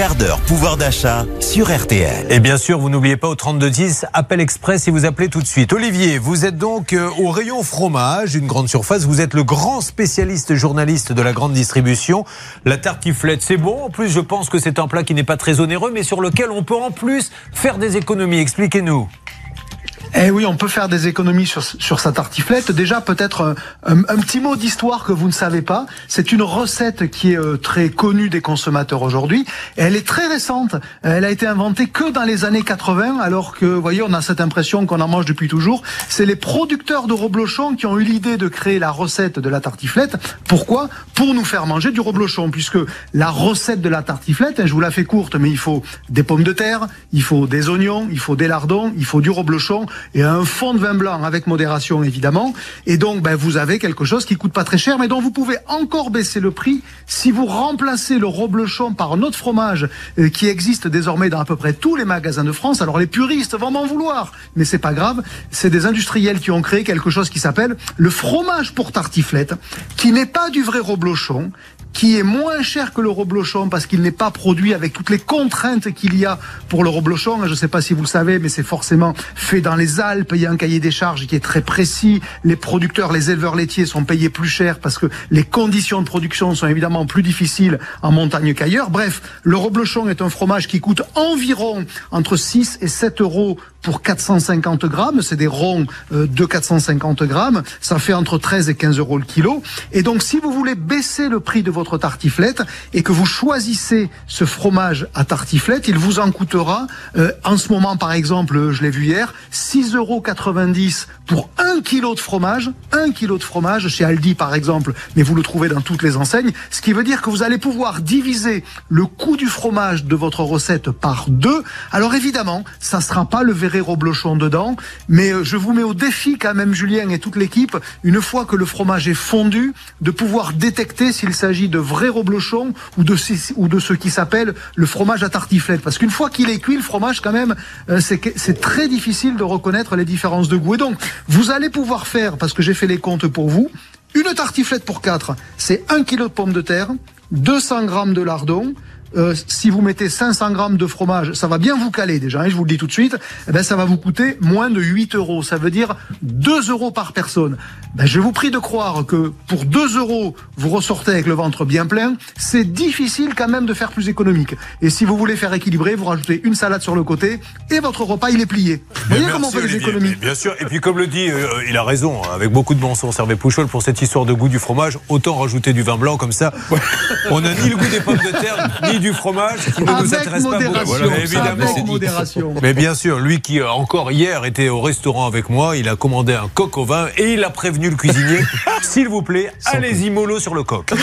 quart d'heure pouvoir d'achat sur RTL. Et bien sûr, vous n'oubliez pas au 3210, appel express si vous appelez tout de suite. Olivier, vous êtes donc euh, au rayon fromage, une grande surface. Vous êtes le grand spécialiste journaliste de la grande distribution. La tartiflette, c'est bon. En plus, je pense que c'est un plat qui n'est pas très onéreux, mais sur lequel on peut en plus faire des économies. Expliquez-nous. Eh oui, on peut faire des économies sur, sur sa tartiflette. Déjà, peut-être un, un, petit mot d'histoire que vous ne savez pas. C'est une recette qui est euh, très connue des consommateurs aujourd'hui. Elle est très récente. Elle a été inventée que dans les années 80, alors que, vous voyez, on a cette impression qu'on en mange depuis toujours. C'est les producteurs de reblochon qui ont eu l'idée de créer la recette de la tartiflette. Pourquoi? Pour nous faire manger du reblochon, puisque la recette de la tartiflette, hein, je vous la fais courte, mais il faut des pommes de terre, il faut des oignons, il faut des lardons, il faut du reblochon et un fond de vin blanc avec modération évidemment. Et donc ben, vous avez quelque chose qui coûte pas très cher, mais dont vous pouvez encore baisser le prix si vous remplacez le reblochon par un autre fromage euh, qui existe désormais dans à peu près tous les magasins de France. Alors les puristes vont m'en vouloir, mais c'est pas grave. C'est des industriels qui ont créé quelque chose qui s'appelle le fromage pour tartiflette, qui n'est pas du vrai reblochon, qui est moins cher que le reblochon parce qu'il n'est pas produit avec toutes les contraintes qu'il y a pour le reblochon. Je ne sais pas si vous le savez, mais c'est forcément fait dans les Alpes. Il y a un cahier des charges qui est très précis. Les producteurs, les éleveurs laitiers sont payés plus cher parce que les conditions de production sont évidemment plus difficiles en montagne qu'ailleurs. Bref, le reblochon est un fromage qui coûte environ entre 6 et 7 euros pour 450 grammes. C'est des ronds euh, de 450 grammes. Ça fait entre 13 et 15 euros le kilo. Et donc, si vous voulez baisser le prix de votre tartiflette et que vous choisissez ce fromage à tartiflette, il vous en coûtera, euh, en ce moment, par exemple, je l'ai vu hier, 6,90 euros pour un kilo de fromage. Un kilo de fromage chez Aldi, par exemple, mais vous le trouvez dans toutes les enseignes. Ce qui veut dire que vous allez pouvoir diviser le coût du fromage de votre recette par deux. Alors évidemment, ça sera pas le verré reblochon dedans, mais euh, je vous mets au défi quand même, Julien et toute l'équipe, une fois que le fromage est fondu, de pouvoir détecter s'il s'agit de vrai reblochon ou de, ou de ce qui s'appelle le fromage à tartiflette. Parce qu'une fois qu'il est cuit, le fromage, quand même, euh, c'est très difficile de reconnaître les différences de goût. Et donc, vous allez pouvoir faire, parce que j'ai fait les comptes pour vous, une tartiflette pour 4, c'est 1 kg de pommes de terre, 200 grammes de lardons, euh, si vous mettez 500 grammes de fromage, ça va bien vous caler déjà, hein, je vous le dis tout de suite, eh ben, ça va vous coûter moins de 8 euros. Ça veut dire 2 euros par personne. Ben, je vous prie de croire que pour 2 euros, vous ressortez avec le ventre bien plein. C'est difficile quand même de faire plus économique. Et si vous voulez faire équilibrer, vous rajoutez une salade sur le côté et votre repas, il est plié. Vous voyez comment on fait les économies Bien sûr. Et puis comme le dit, euh, il a raison, hein, avec beaucoup de bon sens, Hervé Pouchol, pour cette histoire de goût du fromage, autant rajouter du vin blanc comme ça. On n'a ni le goût des pommes de terre, ni du fromage qui ne nous intéresse pas beaucoup. évidemment. Avec modération. Mais bien sûr, lui qui euh, encore hier était au restaurant avec moi, il a commandé un coq au vin et il a prévenu le cuisinier, s'il vous plaît, allez-y mollo sur le coq.